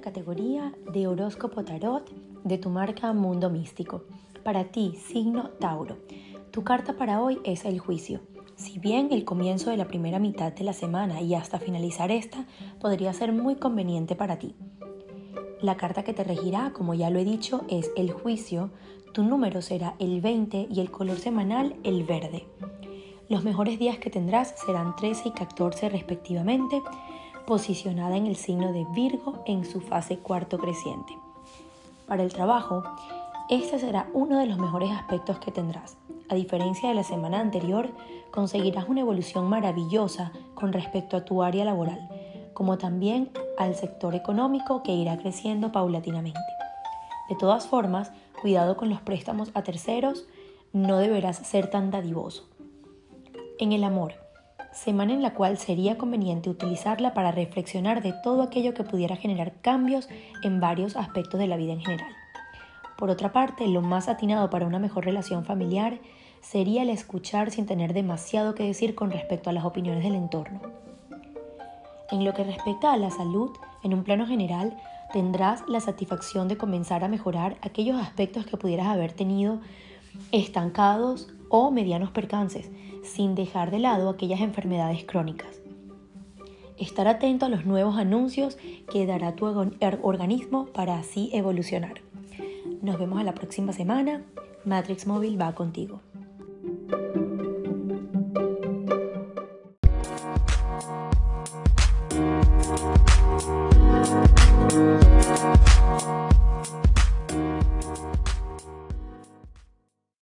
categoría de horóscopo tarot de tu marca Mundo Místico. Para ti, signo Tauro. Tu carta para hoy es el juicio. Si bien el comienzo de la primera mitad de la semana y hasta finalizar esta podría ser muy conveniente para ti. La carta que te regirá, como ya lo he dicho, es el juicio. Tu número será el 20 y el color semanal el verde. Los mejores días que tendrás serán 13 y 14 respectivamente posicionada en el signo de Virgo en su fase cuarto creciente. Para el trabajo, este será uno de los mejores aspectos que tendrás. A diferencia de la semana anterior, conseguirás una evolución maravillosa con respecto a tu área laboral, como también al sector económico que irá creciendo paulatinamente. De todas formas, cuidado con los préstamos a terceros, no deberás ser tan dadivoso. En el amor, semana en la cual sería conveniente utilizarla para reflexionar de todo aquello que pudiera generar cambios en varios aspectos de la vida en general. Por otra parte, lo más atinado para una mejor relación familiar sería el escuchar sin tener demasiado que decir con respecto a las opiniones del entorno. En lo que respecta a la salud, en un plano general, tendrás la satisfacción de comenzar a mejorar aquellos aspectos que pudieras haber tenido estancados o medianos percances, sin dejar de lado aquellas enfermedades crónicas. Estar atento a los nuevos anuncios que dará tu er, organismo para así evolucionar. Nos vemos a la próxima semana. Matrix Móvil va contigo.